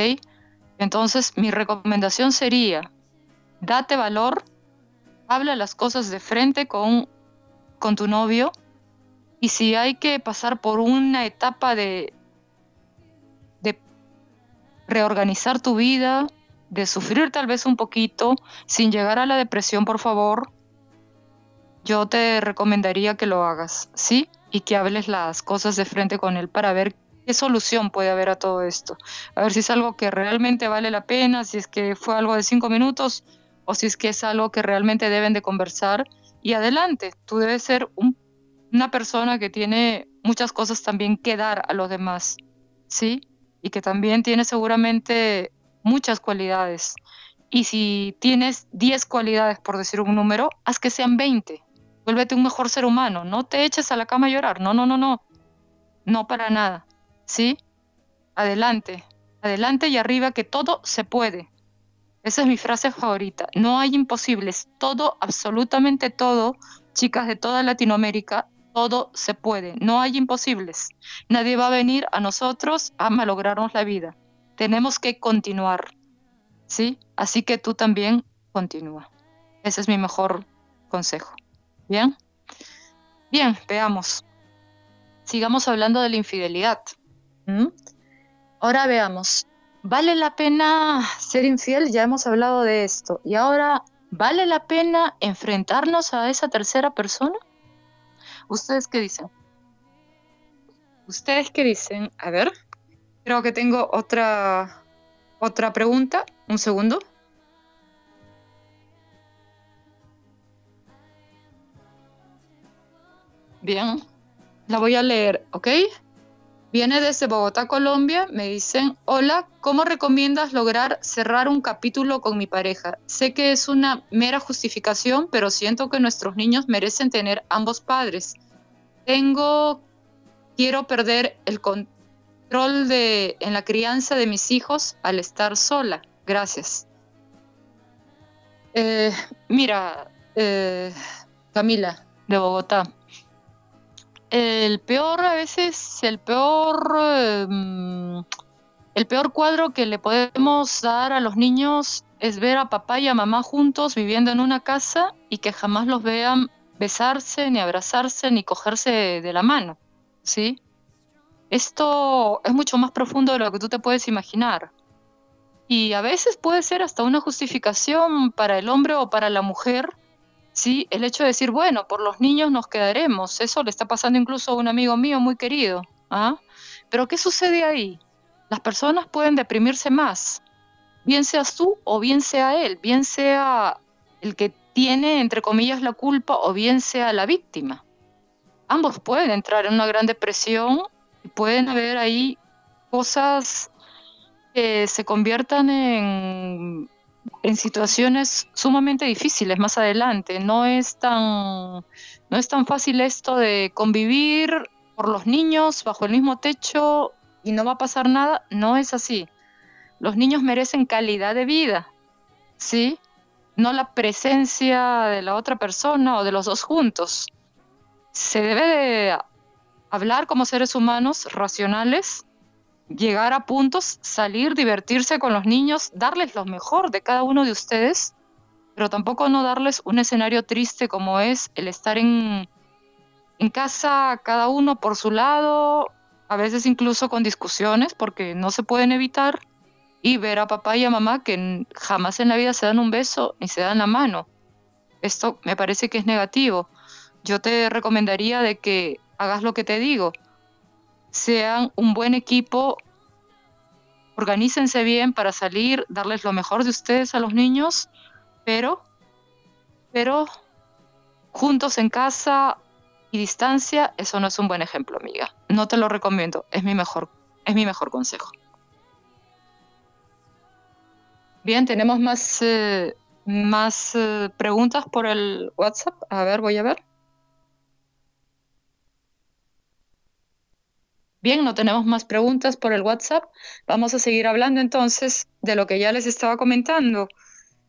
Entonces mi recomendación sería, date valor, habla las cosas de frente con, con tu novio y si hay que pasar por una etapa de, reorganizar tu vida, de sufrir tal vez un poquito, sin llegar a la depresión, por favor, yo te recomendaría que lo hagas, ¿sí? Y que hables las cosas de frente con él para ver qué solución puede haber a todo esto. A ver si es algo que realmente vale la pena, si es que fue algo de cinco minutos o si es que es algo que realmente deben de conversar. Y adelante, tú debes ser una persona que tiene muchas cosas también que dar a los demás, ¿sí? Y que también tiene seguramente muchas cualidades. Y si tienes 10 cualidades, por decir un número, haz que sean 20. Vuélvete un mejor ser humano. No te eches a la cama a llorar. No, no, no, no. No para nada. ¿Sí? Adelante. Adelante y arriba que todo se puede. Esa es mi frase favorita. No hay imposibles. Todo, absolutamente todo, chicas de toda Latinoamérica, Todo se puede, no hay imposibles. Nadie va a venir a nosotros a malograrnos la vida. Tenemos que continuar, ¿sí? Así que tú también continúa. Ese es mi mejor consejo. ¿Bien? Bien, veamos. Sigamos hablando de la infidelidad. ¿Mm? Ahora veamos. ¿Vale la pena ser infiel? Ya hemos hablado de esto. Y ahora, ¿vale la pena enfrentarnos a esa tercera persona? ¿Ustedes qué dicen? ¿Ustedes qué dicen? A ver, creo que tengo otra, otra pregunta. Un segundo. Bien, la voy a leer, ¿ok? Viene desde Bogotá, Colombia. Me dicen, hola, ¿cómo recomiendas lograr cerrar un capítulo con mi pareja? Sé que es una mera justificación, pero siento que nuestros niños merecen tener ambos padres. Tengo, quiero perder el control de, en la crianza de mis hijos al estar sola. Gracias. Eh, mira, eh, Camila, de Bogotá el peor, a veces, el peor, em, el peor cuadro que le podemos dar a los niños es ver a papá y a mamá juntos viviendo en una casa y que jamás los vean besarse, ni abrazarse, ni cogerse de la mano, ¿sí? Esto es mucho más profundo de lo que tú te puedes imaginar. Y a veces puede ser hasta una justificación para el hombre o para la mujer ¿sí? El hecho de decir, bueno, por los niños nos quedaremos, eso le está pasando incluso a un amigo mío muy querido. ¿ah? Pero ¿qué sucede ahí? Las personas pueden deprimirse más, bien seas tú o bien sea él, bien sea el que tiene, entre comillas, la culpa o bien sea la víctima. Ambos pueden entrar en una gran depresión y pueden haber ahí cosas que se conviertan en en situaciones sumamente difíciles más adelante. No es tan, no es tan fácil esto de convivir por los niños bajo el mismo techo y no va a pasar nada. No es así. Los niños merecen calidad de vida, ¿sí? No la presencia de la otra persona o de los dos juntos. Se debe de hablar como seres humanos racionales llegar a puntos, salir, divertirse con los niños, darles lo mejor de cada uno de ustedes, pero tampoco no darles un escenario triste como es el estar en, en casa cada uno por su lado, a veces incluso con discusiones porque no se pueden evitar, y ver a papá y a mamá que jamás en la vida se dan un beso ni se dan la mano. Esto me parece que es negativo. Yo te recomendaría de que hagas lo que te digo sean un buen equipo, organícense bien para salir, darles lo mejor de ustedes a los niños, pero, pero juntos en casa y distancia, eso no es un buen ejemplo, amiga. No te lo recomiendo, es mi mejor, es mi mejor consejo. Bien, tenemos más, eh, más eh, preguntas por el WhatsApp. A ver, voy a ver. Bien, no tenemos más preguntas por el WhatsApp. Vamos a seguir hablando entonces de lo que ya les estaba comentando.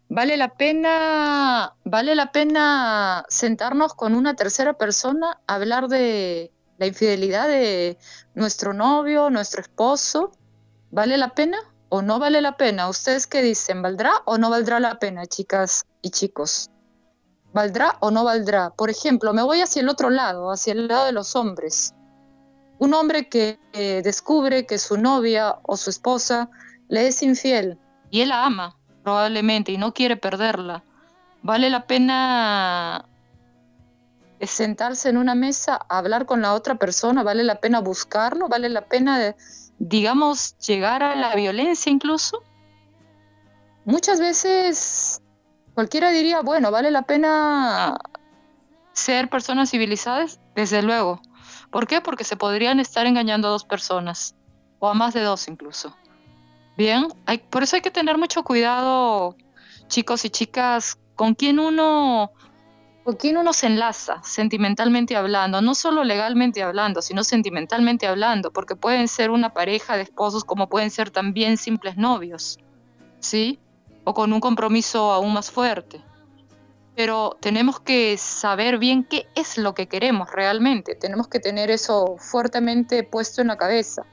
¿Vale la pena, vale la pena sentarnos con una tercera persona a hablar de la infidelidad de nuestro novio, nuestro esposo? ¿Vale la pena o no vale la pena? ¿Ustedes qué dicen? ¿Valdrá o no valdrá la pena, chicas y chicos? ¿Valdrá o no valdrá? Por ejemplo, me voy hacia el otro lado, hacia el lado de los hombres. Un hombre que descubre que su novia o su esposa le es infiel y él la ama probablemente y no quiere perderla. ¿Vale la pena sentarse en una mesa hablar con la otra persona? ¿Vale la pena buscarlo? ¿Vale la pena, digamos, llegar a la violencia incluso? Muchas veces cualquiera diría, bueno, ¿vale la pena ser personas civilizadas? Desde luego. ¿Por qué? Porque se podrían estar engañando a dos personas, o a más de dos incluso. Bien, hay, por eso hay que tener mucho cuidado, chicos y chicas, con quién uno, con quién uno se enlaza, sentimentalmente hablando, no solo legalmente hablando, sino sentimentalmente hablando, porque pueden ser una pareja de esposos como pueden ser también simples novios, ¿sí? O con un compromiso aún más fuerte. Pero tenemos que saber bien qué es lo que queremos realmente. Tenemos que tener eso fuertemente puesto en la cabeza.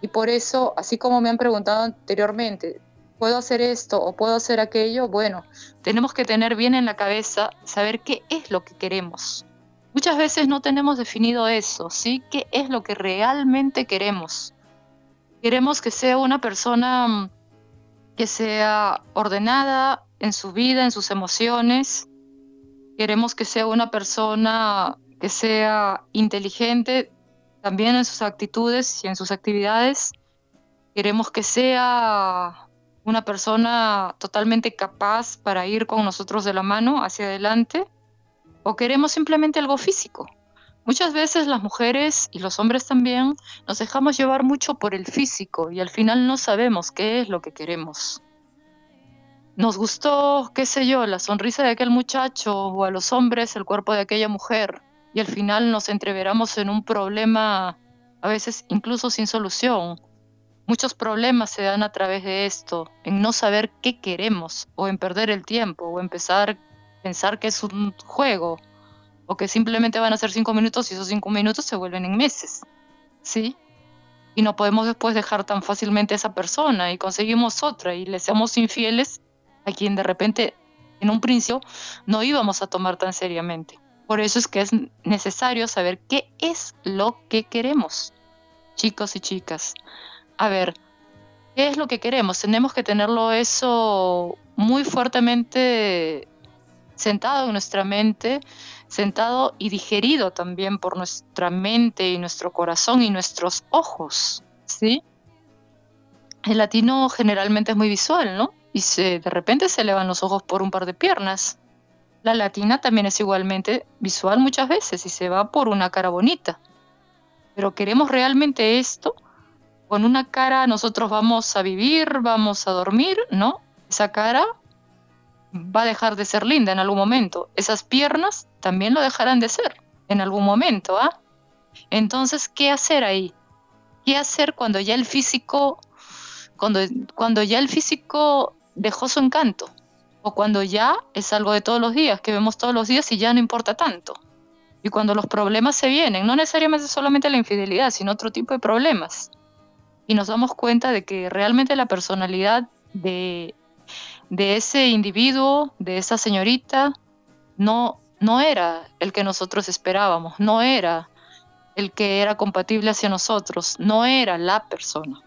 Y por eso, así como me han preguntado anteriormente, ¿puedo hacer esto o puedo hacer aquello? Bueno, tenemos que tener bien en la cabeza, saber qué es lo que queremos. Muchas veces no tenemos definido eso, ¿sí? ¿Qué es lo que realmente queremos? Queremos que sea una persona mm, que sea ordenada en su vida, en sus emociones. Queremos que sea una persona que sea inteligente también en sus actitudes y en sus actividades. Queremos que sea una persona totalmente capaz para ir con nosotros de la mano hacia adelante o queremos simplemente algo físico. Muchas veces las mujeres y los hombres también nos dejamos llevar mucho por el físico y al final no sabemos qué es lo que queremos. Nos gustó, qué sé yo, la sonrisa de aquel muchacho o a los hombres el cuerpo de aquella mujer y al final nos entreveramos en un problema a veces incluso sin solución. Muchos problemas se dan a través de esto, en no saber qué queremos o en perder el tiempo o empezar a pensar que es un juego o que simplemente van a ser cinco minutos y esos cinco minutos se vuelven en meses, ¿sí? Y no podemos después dejar tan fácilmente a esa persona y conseguimos otra y le seamos infieles a quien de repente en un principio no íbamos a tomar tan seriamente. Por eso es que es necesario saber qué es lo que queremos, chicos y chicas. A ver, ¿qué es lo que queremos? Tenemos que tenerlo eso muy fuertemente sentado en nuestra mente, sentado y digerido también por nuestra mente y nuestro corazón y nuestros ojos, ¿sí? El latino generalmente es muy visual, ¿no? Y se, de repente se elevan los ojos por un par de piernas. La latina también es igualmente visual muchas veces y se va por una cara bonita. Pero queremos realmente esto. Con una cara nosotros vamos a vivir, vamos a dormir, ¿no? Esa cara va a dejar de ser linda en algún momento. Esas piernas también lo dejarán de ser en algún momento, ¿ah? Entonces, ¿qué hacer ahí? ¿Qué hacer cuando ya el físico, cuando, cuando ya el físico dejó su encanto? O cuando ya es algo de todos los días, que vemos todos los días y ya no importa tanto. Y cuando los problemas se vienen, no necesariamente solamente la infidelidad, sino otro tipo de problemas. Y nos damos cuenta de que realmente la personalidad de de ese individuo, de esa señorita, no, no era el que nosotros esperábamos, no era el que era compatible hacia nosotros, no era la persona.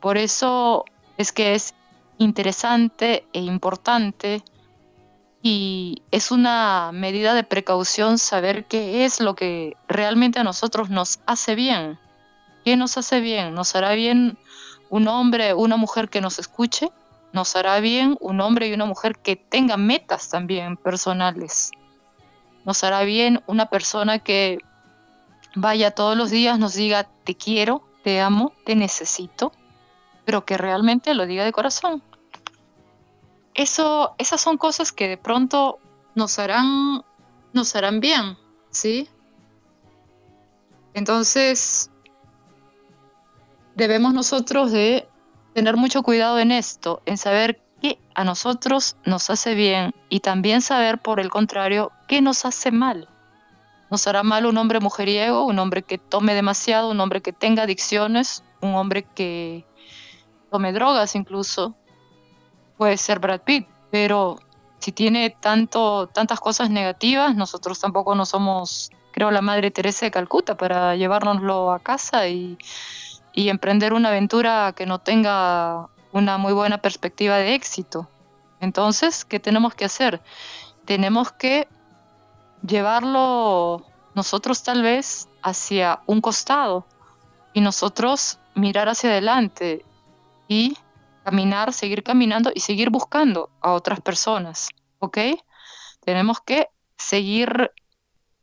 Por eso es que es interesante e importante y es una medida de precaución saber qué es lo que realmente a nosotros nos hace bien. ¿Qué nos hace bien? ¿Nos hará bien un hombre, una mujer que nos escuche? Nos hará bien un hombre y una mujer que tengan metas también personales. Nos hará bien una persona que vaya todos los días, nos diga te quiero, te amo, te necesito, pero que realmente lo diga de corazón. Eso, esas son cosas que de pronto nos harán, nos harán bien, ¿sí? Entonces, debemos nosotros de tener mucho cuidado en esto, en saber qué a nosotros nos hace bien y también saber, por el contrario, qué nos hace mal. Nos hará mal un hombre mujeriego, un hombre que tome demasiado, un hombre que tenga adicciones, un hombre que tome drogas incluso. Puede ser Brad Pitt, pero si tiene tanto, tantas cosas negativas, nosotros tampoco no somos, creo, la Madre Teresa de Calcuta para llevárnoslo a casa y y emprender una aventura que no tenga una muy buena perspectiva de éxito. Entonces, ¿qué tenemos que hacer? Tenemos que llevarlo nosotros tal vez hacia un costado y nosotros mirar hacia adelante y caminar, seguir caminando y seguir buscando a otras personas, ¿ok? Tenemos que seguir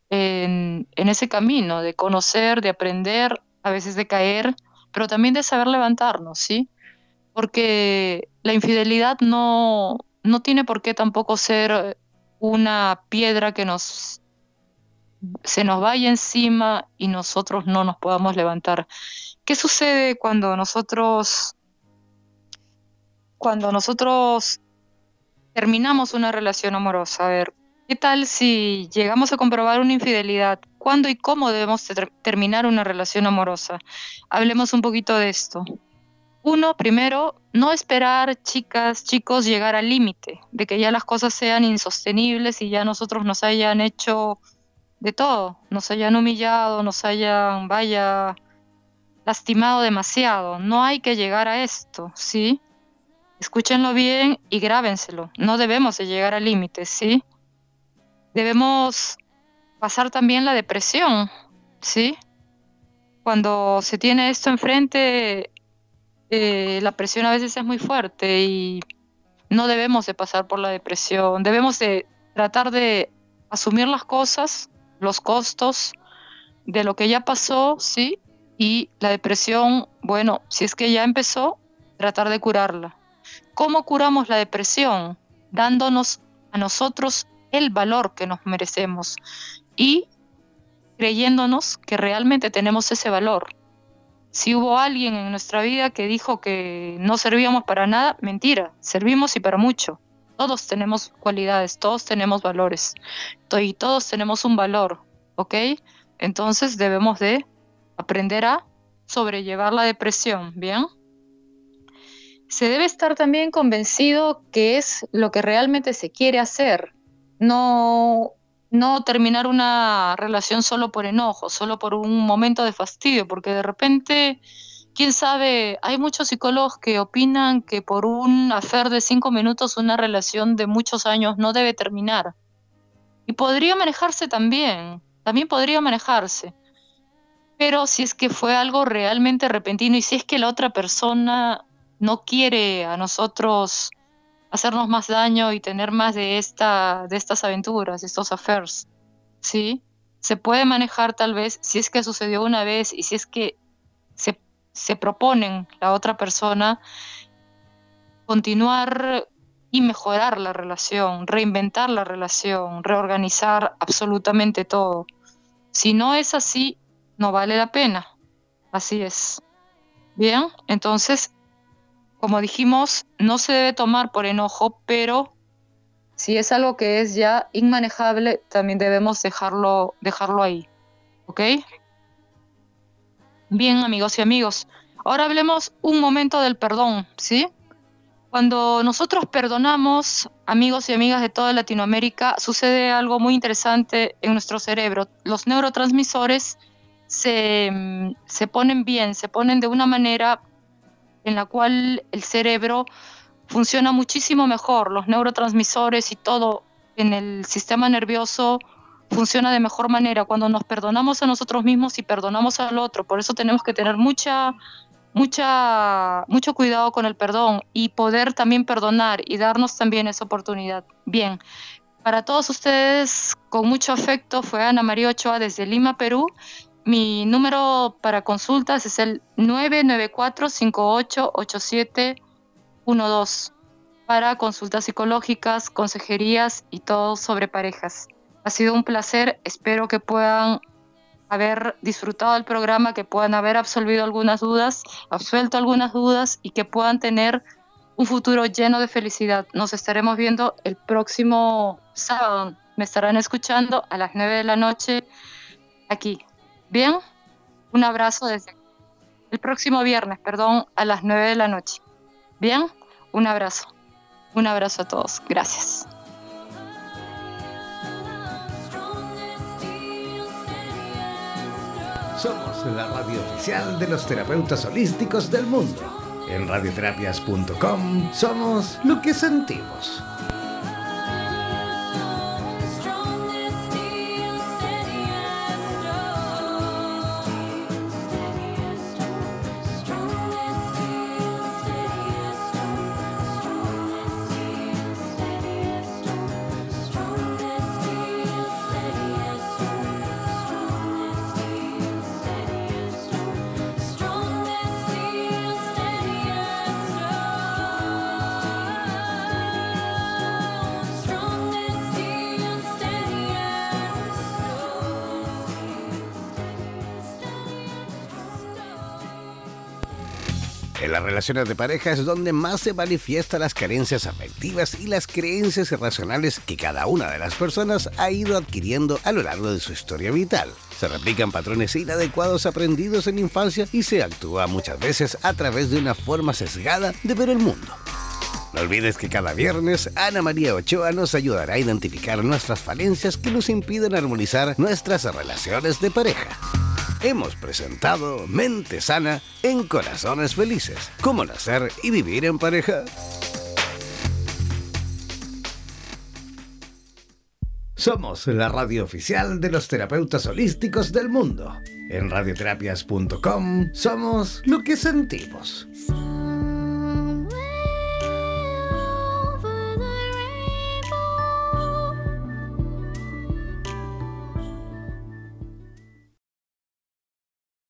en, ese camino de conocer, de aprender, a veces de caer, pero también de saber levantarnos, ¿sí? Porque la infidelidad no, no tiene por qué tampoco ser una piedra que nos se nos vaya encima y nosotros no nos podamos levantar. ¿Qué sucede cuando nosotros cuando nosotros terminamos una relación amorosa? A ver, ¿Qué tal si llegamos a comprobar una infidelidad? ¿Cuándo y cómo debemos terminar una relación amorosa? Hablemos un poquito de esto. Uno, primero, no esperar, chicas, chicos, llegar al límite, de que ya las cosas sean insostenibles y ya nosotros nos hayan hecho de todo, nos hayan humillado, nos hayan, vaya, lastimado demasiado. No hay que llegar a esto, ¿sí? Escúchenlo bien y grábenselo. No debemos de llegar al límite, ¿sí? Debemos pasar también la depresión, ¿sí? Cuando se tiene esto enfrente, eh, la presión a veces es muy fuerte y no debemos de pasar por la depresión, debemos de tratar de asumir las cosas, los costos de lo que ya pasó, ¿sí? Y la depresión, bueno, si es que ya empezó, tratar de curarla. ¿Cómo curamos la depresión? Dándonos a nosotros el valor que nos merecemos y creyéndonos que realmente tenemos ese valor. Si hubo alguien en nuestra vida que dijo que no servíamos para nada, mentira, servimos y para mucho. Todos tenemos cualidades, todos tenemos valores y todos tenemos un valor, ¿ok? Entonces debemos de aprender a sobrellevar la depresión, ¿bien? Se debe estar también convencido que es lo que realmente se quiere hacer, no no terminar una relación solo por enojo, solo por un momento de fastidio, porque de repente, quién sabe, hay muchos psicólogos que opinan que por un afer de cinco minutos una relación de muchos años no debe terminar. Y podría manejarse también, también podría manejarse. Pero si es que fue algo realmente repentino y si es que la otra persona no quiere a nosotros hacernos más daño y tener más de, esta, de estas aventuras, estos affairs, ¿sí? Se puede manejar tal vez, si es que sucedió una vez y si es que se, se proponen la otra persona, continuar y mejorar la relación, reinventar la relación, reorganizar absolutamente todo. Si no es así, no vale la pena. Así es. Bien, entonces como dijimos, no se debe tomar por enojo, pero si es algo que es ya inmanejable, también debemos dejarlo, dejarlo ahí. ¿Ok? Bien, amigos y amigos. Ahora hablemos un momento del perdón, ¿sí? Cuando nosotros perdonamos, amigos y amigas de toda Latinoamérica, sucede algo muy interesante en nuestro cerebro. Los neurotransmisores se, se ponen bien, se ponen de una manera en la cual el cerebro funciona muchísimo mejor, los neurotransmisores y todo en el sistema nervioso funciona de mejor manera cuando nos perdonamos a nosotros mismos y perdonamos al otro. Por eso tenemos que tener mucha, mucha, mucho cuidado con el perdón y poder también perdonar y darnos también esa oportunidad. Bien, para todos ustedes, con mucho afecto, fue Ana María Ochoa desde Lima, Perú. Mi número para consultas es el 994-588712 para consultas psicológicas, consejerías y todo sobre parejas. Ha sido un placer, espero que puedan haber disfrutado del programa, que puedan haber absolvido algunas dudas, absuelto algunas dudas y que puedan tener un futuro lleno de felicidad. Nos estaremos viendo el próximo sábado. Me estarán escuchando a las 9 de la noche aquí. Bien, un abrazo desde el próximo viernes, perdón, a las 9 de la noche. Bien, un abrazo. Un abrazo a todos. Gracias. Somos la radio oficial de los terapeutas holísticos del mundo. En radioterapias.com somos lo que sentimos. Relaciones de pareja es donde más se manifiestan las carencias afectivas y las creencias irracionales que cada una de las personas ha ido adquiriendo a lo largo de su historia vital. Se replican patrones inadecuados aprendidos en infancia y se actúa muchas veces a través de una forma sesgada de ver el mundo. No olvides que cada viernes Ana María Ochoa nos ayudará a identificar nuestras falencias que nos impiden armonizar nuestras relaciones de pareja. Hemos presentado Mente Sana en Corazones Felices. Cómo nacer y vivir en pareja. Somos la radio oficial de los terapeutas holísticos del mundo. En radioterapias.com somos lo que sentimos.